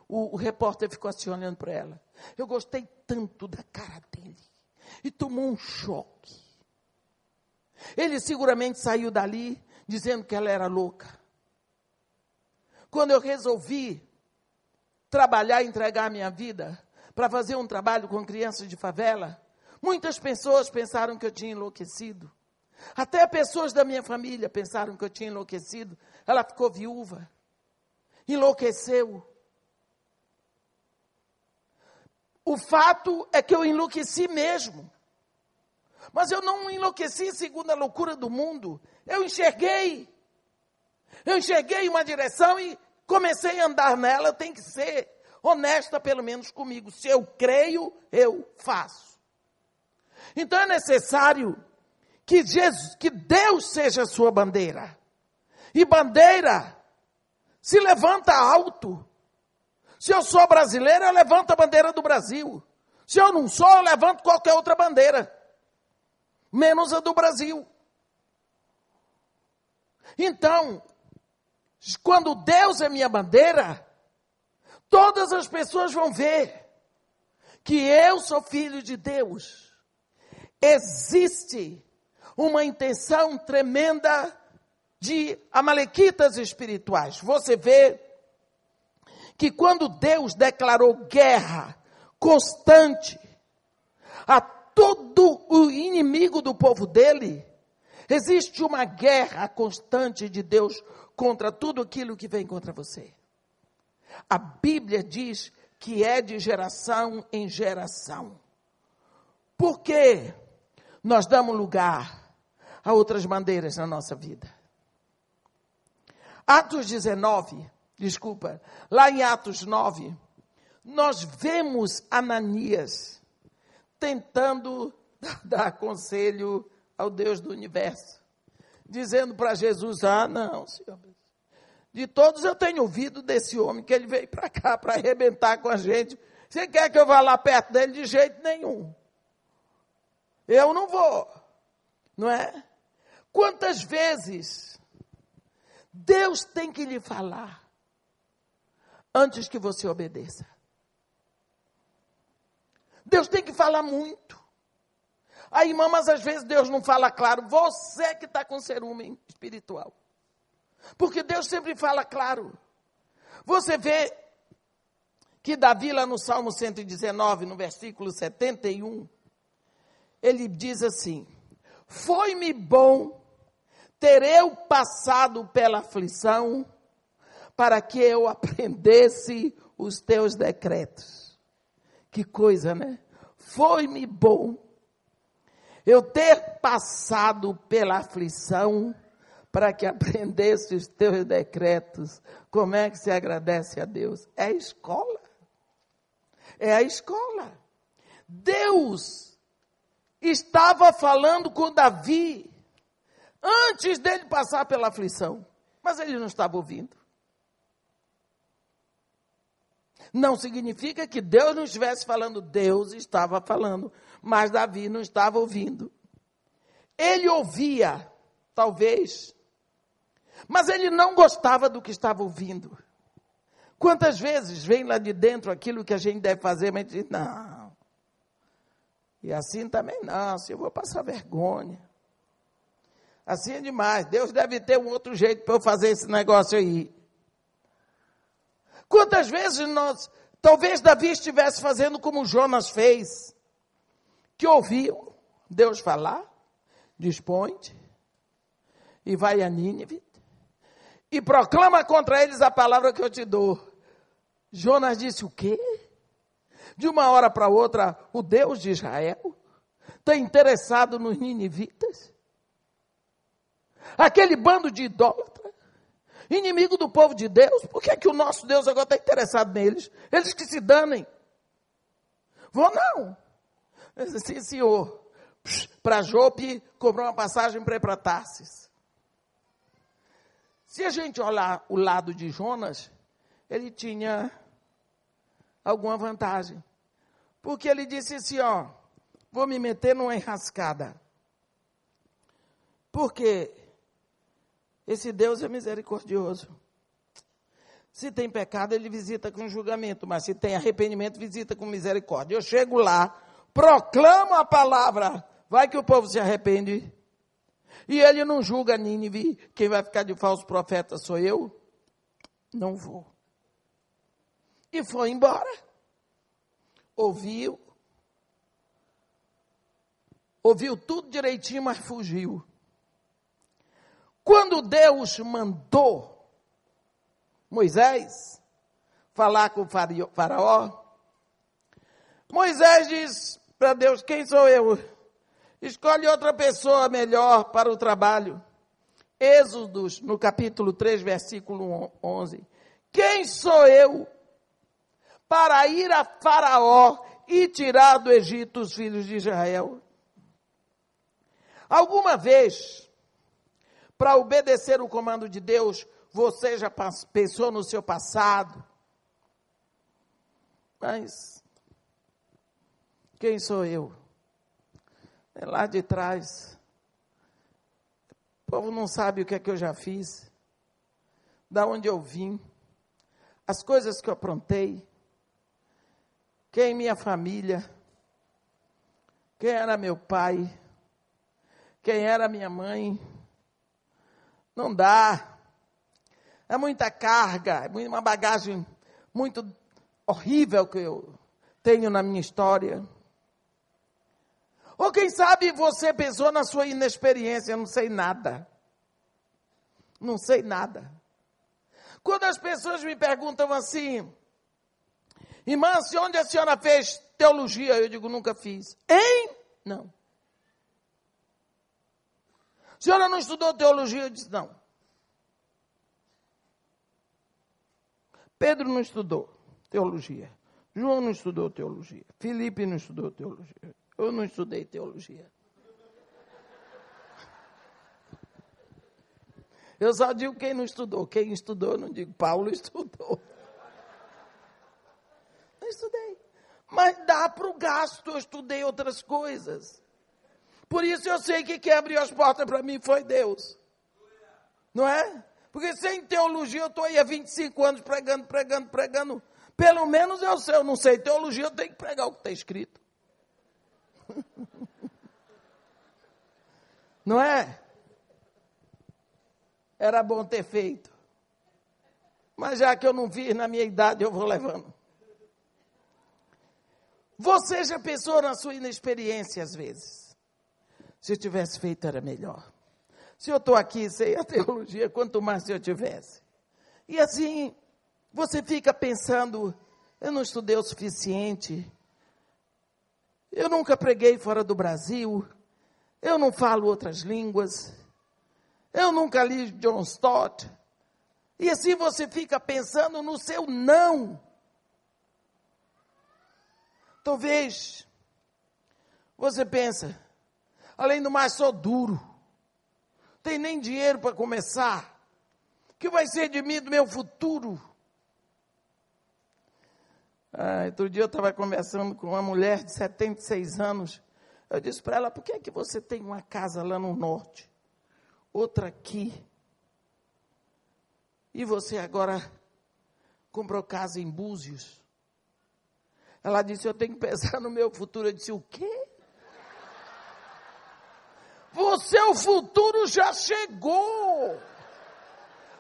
O, o repórter ficou assim olhando para ela. Eu gostei tanto da cara dele. E tomou um choque. Ele seguramente saiu dali dizendo que ela era louca. Quando eu resolvi trabalhar e entregar a minha vida, para fazer um trabalho com crianças de favela, muitas pessoas pensaram que eu tinha enlouquecido. Até pessoas da minha família pensaram que eu tinha enlouquecido. Ela ficou viúva. Enlouqueceu. O fato é que eu enlouqueci mesmo. Mas eu não enlouqueci segundo a loucura do mundo. Eu enxerguei. Eu enxerguei uma direção e comecei a andar nela. Tem que ser honesta pelo menos comigo. Se eu creio, eu faço. Então é necessário que, Jesus, que Deus seja a sua bandeira. E bandeira se levanta alto. Se eu sou brasileiro, eu levanto a bandeira do Brasil. Se eu não sou, eu levanto qualquer outra bandeira, menos a do Brasil. Então, quando Deus é minha bandeira, todas as pessoas vão ver que eu sou filho de Deus. Existe uma intenção tremenda de amalequitas espirituais. Você vê que quando Deus declarou guerra constante a todo o inimigo do povo dele, existe uma guerra constante de Deus contra tudo aquilo que vem contra você. A Bíblia diz que é de geração em geração. Por que nós damos lugar a outras bandeiras na nossa vida? Atos 19, desculpa, lá em Atos 9, nós vemos Ananias tentando [laughs] dar conselho ao Deus do universo, dizendo para Jesus: Ah, não, Senhor, de todos eu tenho ouvido desse homem que ele veio para cá para arrebentar com a gente. Você quer que eu vá lá perto dele? De jeito nenhum. Eu não vou. Não é? Quantas vezes Deus tem que lhe falar antes que você obedeça? Deus tem que falar muito. Aí, irmã, mas às vezes Deus não fala claro. Você que está com ciúme espiritual. Porque Deus sempre fala claro. Você vê que Davi, lá no Salmo 119, no versículo 71, ele diz assim: Foi-me bom ter eu passado pela aflição, para que eu aprendesse os teus decretos. Que coisa, né? Foi-me bom eu ter passado pela aflição, para que [laughs] aprendesse os teus decretos. Como é que se agradece a Deus? É a escola. É a escola. Deus estava falando com Davi antes dele passar pela aflição, mas ele não estava ouvindo. Não significa que Deus não estivesse falando, Deus estava falando, mas Davi não estava ouvindo. Ele ouvia, talvez, mas ele não gostava do que estava ouvindo. Quantas vezes vem lá de dentro aquilo que a gente deve fazer, mas diz, não. E assim também não, assim eu vou passar vergonha. Assim é demais. Deus deve ter um outro jeito para eu fazer esse negócio aí. Quantas vezes nós, talvez Davi estivesse fazendo como Jonas fez, que ouviu Deus falar, dispõe e vai a Nínive, e proclama contra eles a palavra que eu te dou. Jonas disse: O quê? De uma hora para outra, o Deus de Israel está interessado nos ninivitas? Aquele bando de idólatras, inimigo do povo de Deus, por que, é que o nosso Deus agora está interessado neles? Eles que se danem. Vou não. Sim, senhor. Para Jope, cobrou uma passagem para ir para Tarsis. Se a gente olhar o lado de Jonas, ele tinha alguma vantagem. Porque ele disse assim, ó, vou me meter numa enrascada. Porque esse Deus é misericordioso. Se tem pecado, ele visita com julgamento, mas se tem arrependimento, visita com misericórdia. Eu chego lá, proclamo a palavra, vai que o povo se arrepende e ele não julga Nínive, quem vai ficar de falso profeta sou eu? Não vou. E foi embora. Ouviu. Ouviu tudo direitinho, mas fugiu. Quando Deus mandou Moisés falar com faraó, Moisés diz para Deus: Quem sou eu? Escolhe outra pessoa melhor para o trabalho. Êxodos, no capítulo 3, versículo 11. Quem sou eu para ir a Faraó e tirar do Egito os filhos de Israel? Alguma vez, para obedecer o comando de Deus, você já pensou no seu passado? Mas quem sou eu? É lá de trás. O povo não sabe o que é que eu já fiz, da onde eu vim, as coisas que eu aprontei, quem é minha família, quem era meu pai, quem era minha mãe. Não dá. É muita carga, é uma bagagem muito horrível que eu tenho na minha história. Ou quem sabe você pensou na sua inexperiência, eu não sei nada. Não sei nada. Quando as pessoas me perguntam assim, irmã, se onde a senhora fez teologia? Eu digo, nunca fiz. Hein? Não. A senhora não estudou teologia? Eu disse, não. Pedro não estudou teologia. João não estudou teologia. Felipe não estudou teologia. Eu não estudei teologia. Eu só digo quem não estudou. Quem estudou, eu não digo Paulo estudou. Não estudei. Mas dá para o gasto, eu estudei outras coisas. Por isso eu sei que quem abriu as portas para mim foi Deus. Não é? Porque sem teologia eu estou aí há 25 anos pregando, pregando, pregando. Pelo menos eu sei, eu não sei teologia, eu tenho que pregar o que está escrito. Não é? Era bom ter feito. Mas já que eu não vi na minha idade, eu vou levando. Você já pensou na sua inexperiência às vezes? Se eu tivesse feito, era melhor. Se eu estou aqui sem a teologia, quanto mais se eu tivesse. E assim, você fica pensando: eu não estudei o suficiente, eu nunca preguei fora do Brasil, eu não falo outras línguas, eu nunca li John Stott. E assim você fica pensando no seu não. Talvez você pensa, além do mais sou duro, tem nem dinheiro para começar. O que vai ser de mim do meu futuro? Ah, outro dia eu estava conversando com uma mulher de 76 anos. Eu disse para ela: por que é que você tem uma casa lá no norte, outra aqui, e você agora comprou casa em Búzios? Ela disse: eu tenho que pensar no meu futuro. Eu disse: o quê? O seu futuro já chegou.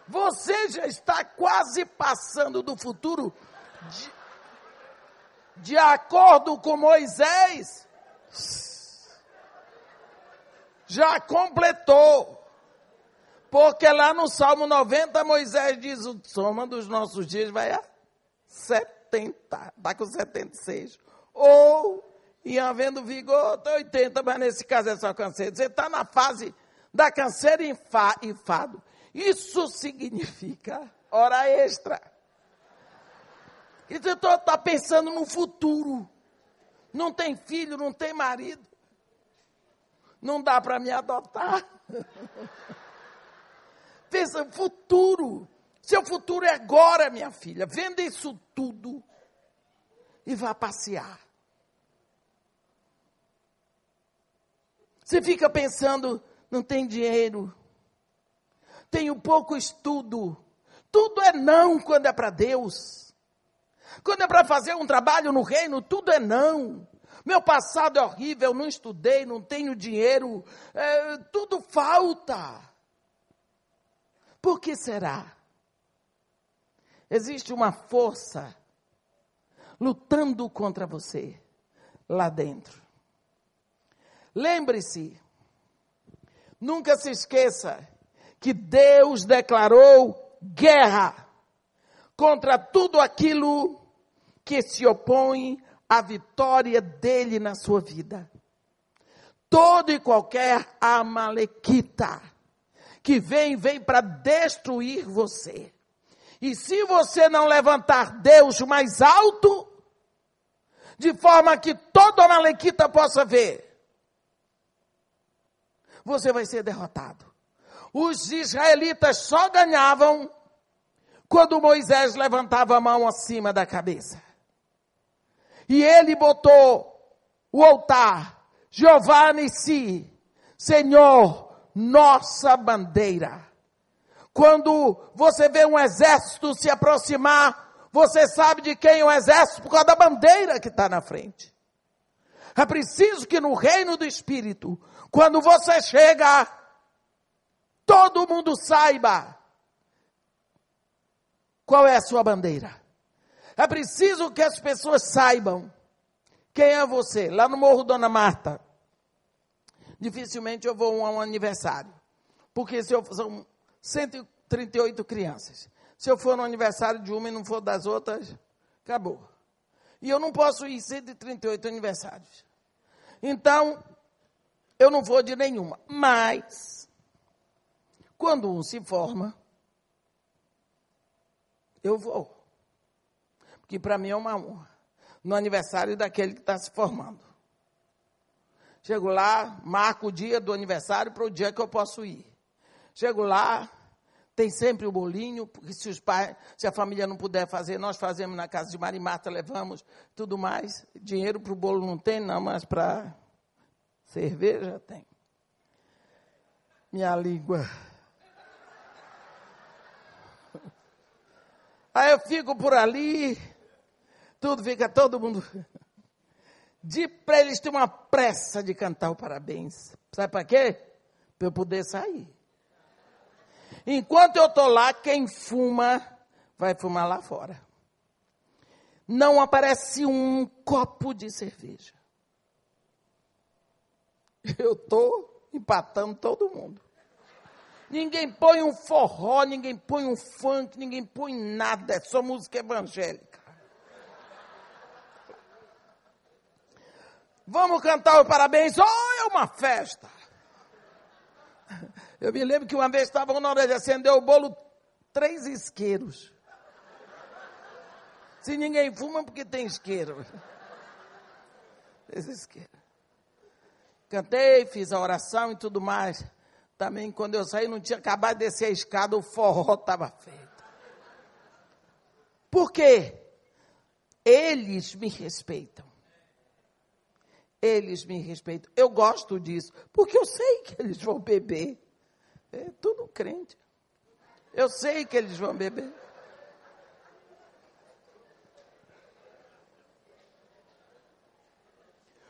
Você já está quase passando do futuro de, de acordo com Moisés. Já completou. Porque lá no Salmo 90, Moisés diz: o soma dos nossos dias vai a 70. Está com 76. Ou e havendo vigor, até 80, mas nesse caso é só canseiro. Você está na fase da canseira e enfado. Isso significa hora extra. E você está pensando no futuro. Não tem filho, não tem marido. Não dá para me adotar. [laughs] Pensa, futuro. Seu futuro é agora, minha filha. Venda isso tudo e vá passear. Você fica pensando, não tem dinheiro, tenho pouco estudo. Tudo é não quando é para Deus. Quando é para fazer um trabalho no reino, tudo é não. Meu passado é horrível, não estudei, não tenho dinheiro, é, tudo falta. Por que será? Existe uma força lutando contra você lá dentro. Lembre-se, nunca se esqueça que Deus declarou guerra contra tudo aquilo que se opõe à vitória dele na sua vida. Todo e qualquer amalequita que vem, vem para destruir você. E se você não levantar Deus mais alto, de forma que todo amalequita possa ver, você vai ser derrotado. os israelitas só ganhavam quando Moisés levantava a mão acima da cabeça. E ele botou o altar, Jeová Nissi, Senhor, nossa bandeira. Quando você vê um exército se aproximar, você sabe de quem é o exército por causa da bandeira que está na frente. É preciso que no reino do Espírito, quando você chega, todo mundo saiba qual é a sua bandeira. É preciso que as pessoas saibam quem é você. Lá no Morro Dona Marta, dificilmente eu vou a um aniversário. Porque se eu, são 138 crianças. Se eu for no aniversário de uma e não for das outras, acabou. E eu não posso ir 138 aniversários. Então, eu não vou de nenhuma. Mas, quando um se forma, eu vou. Porque para mim é uma honra. No aniversário daquele que está se formando. Chego lá, marco o dia do aniversário para o dia que eu posso ir. Chego lá, tem sempre o bolinho, porque se os pais, se a família não puder fazer, nós fazemos na casa de Marimata, levamos tudo mais. Dinheiro para o bolo não tem, não, mas para cerveja tem. Minha língua. Aí eu fico por ali, tudo fica todo mundo. [laughs] De para eles ter uma pressa de cantar o parabéns. Sabe para quê? Para eu poder sair. Enquanto eu estou lá, quem fuma vai fumar lá fora. Não aparece um copo de cerveja. [laughs] Eu estou empatando todo mundo. Ninguém põe um forró, ninguém põe um funk, ninguém põe nada, é só música evangélica. Vamos cantar o parabéns, oh, é uma festa. Eu me lembro que uma vez estavam na hora de acender o bolo, três isqueiros. Se ninguém fuma, porque tem isqueiro. Três isqueiros. Cantei, fiz a oração e tudo mais. Também quando eu saí, não tinha acabado de descer a escada, o forró estava feito. Por quê? Eles me respeitam. Eles me respeitam. Eu gosto disso, porque eu sei que eles vão beber. É tudo crente. Eu sei que eles vão beber.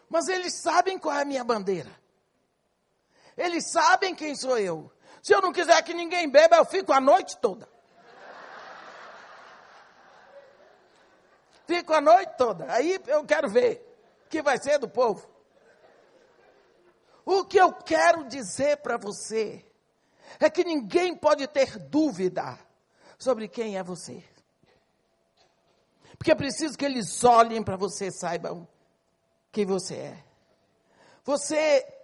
Mas eles sabem qual é a minha bandeira. Eles sabem quem sou eu. Se eu não quiser que ninguém beba, eu fico a noite toda. Fico a noite toda. Aí eu quero ver o que vai ser do povo. O que eu quero dizer para você é que ninguém pode ter dúvida sobre quem é você. Porque é preciso que eles olhem para você e saibam quem você é. Você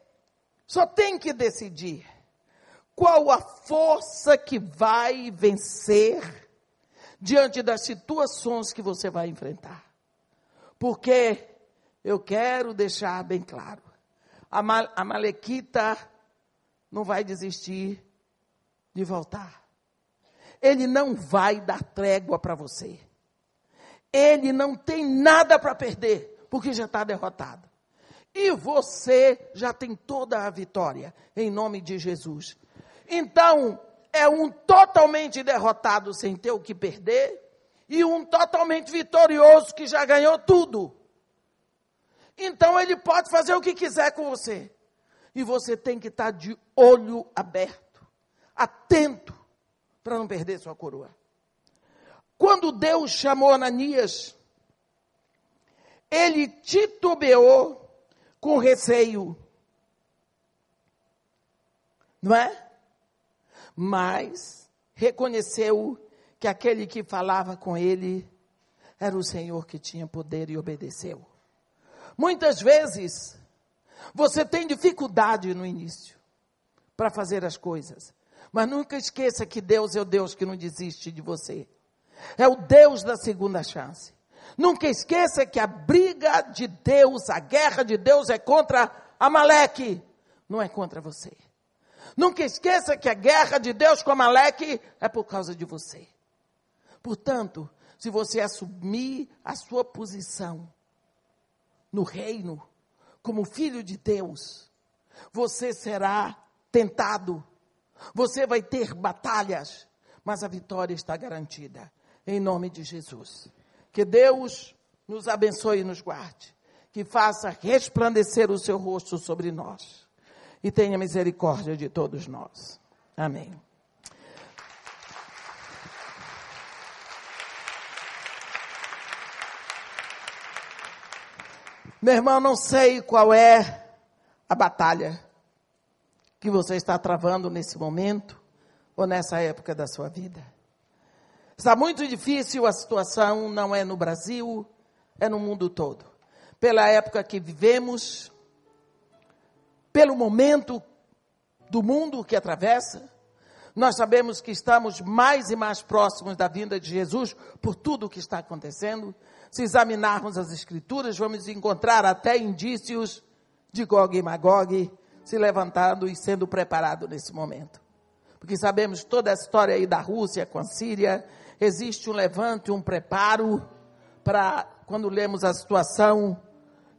só tem que decidir qual a força que vai vencer diante das situações que você vai enfrentar. Porque eu quero deixar bem claro: a, Mal, a Malequita não vai desistir de voltar. Ele não vai dar trégua para você. Ele não tem nada para perder, porque já está derrotado. E você já tem toda a vitória, em nome de Jesus. Então, é um totalmente derrotado sem ter o que perder, e um totalmente vitorioso que já ganhou tudo. Então, ele pode fazer o que quiser com você. E você tem que estar de olho aberto, atento, para não perder sua coroa. Quando Deus chamou Ananias, ele titubeou com receio. Não é? Mas reconheceu que aquele que falava com ele era o Senhor que tinha poder e obedeceu. Muitas vezes você tem dificuldade no início para fazer as coisas, mas nunca esqueça que Deus é o Deus que não desiste de você. É o Deus da segunda chance. Nunca esqueça que a briga de Deus, a guerra de Deus é contra Amaleque, não é contra você. Nunca esqueça que a guerra de Deus com Amaleque é por causa de você. Portanto, se você assumir a sua posição no reino, como filho de Deus, você será tentado, você vai ter batalhas, mas a vitória está garantida, em nome de Jesus. Que Deus nos abençoe e nos guarde, que faça resplandecer o seu rosto sobre nós e tenha misericórdia de todos nós. Amém. Meu irmão, não sei qual é a batalha que você está travando nesse momento ou nessa época da sua vida. Está muito difícil a situação, não é no Brasil, é no mundo todo. Pela época que vivemos, pelo momento do mundo que atravessa, nós sabemos que estamos mais e mais próximos da vinda de Jesus por tudo o que está acontecendo. Se examinarmos as Escrituras, vamos encontrar até indícios de Gog e Magog se levantando e sendo preparado nesse momento. Porque sabemos toda a história aí da Rússia com a Síria, existe um levante, um preparo para quando lemos a situação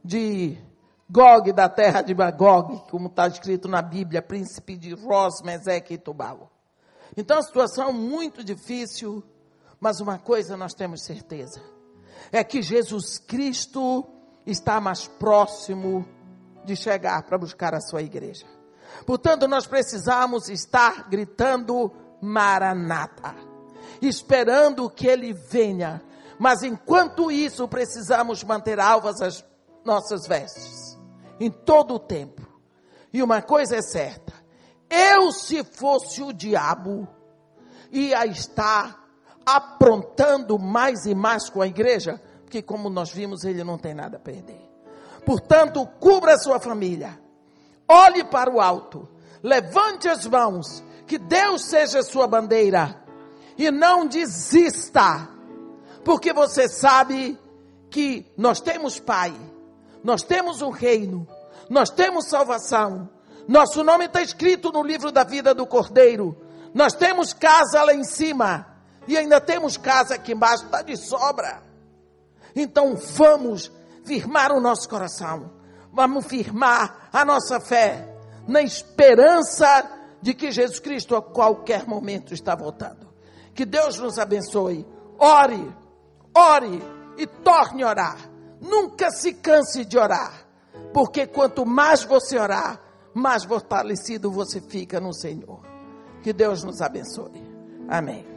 de Gog da terra de Magog, como está escrito na Bíblia, príncipe de Ros, Meseque e Tubal. Então a situação é muito difícil, mas uma coisa nós temos certeza: é que Jesus Cristo está mais próximo de chegar para buscar a sua igreja. Portanto, nós precisamos estar gritando Maranata, esperando que ele venha. Mas enquanto isso, precisamos manter alvas as nossas vestes, em todo o tempo. E uma coisa é certa: eu, se fosse o diabo, ia estar aprontando mais e mais com a igreja, porque, como nós vimos, ele não tem nada a perder. Portanto, cubra a sua família. Olhe para o alto. Levante as mãos. Que Deus seja a sua bandeira. E não desista. Porque você sabe que nós temos Pai. Nós temos um reino. Nós temos salvação. Nosso nome está escrito no livro da vida do Cordeiro. Nós temos casa lá em cima. E ainda temos casa aqui embaixo. Está de sobra. Então vamos firmar o nosso coração, vamos firmar a nossa fé na esperança de que Jesus Cristo a qualquer momento está voltando. Que Deus nos abençoe. Ore, ore e torne a orar. Nunca se canse de orar, porque quanto mais você orar, mais fortalecido você fica no Senhor. Que Deus nos abençoe. Amém.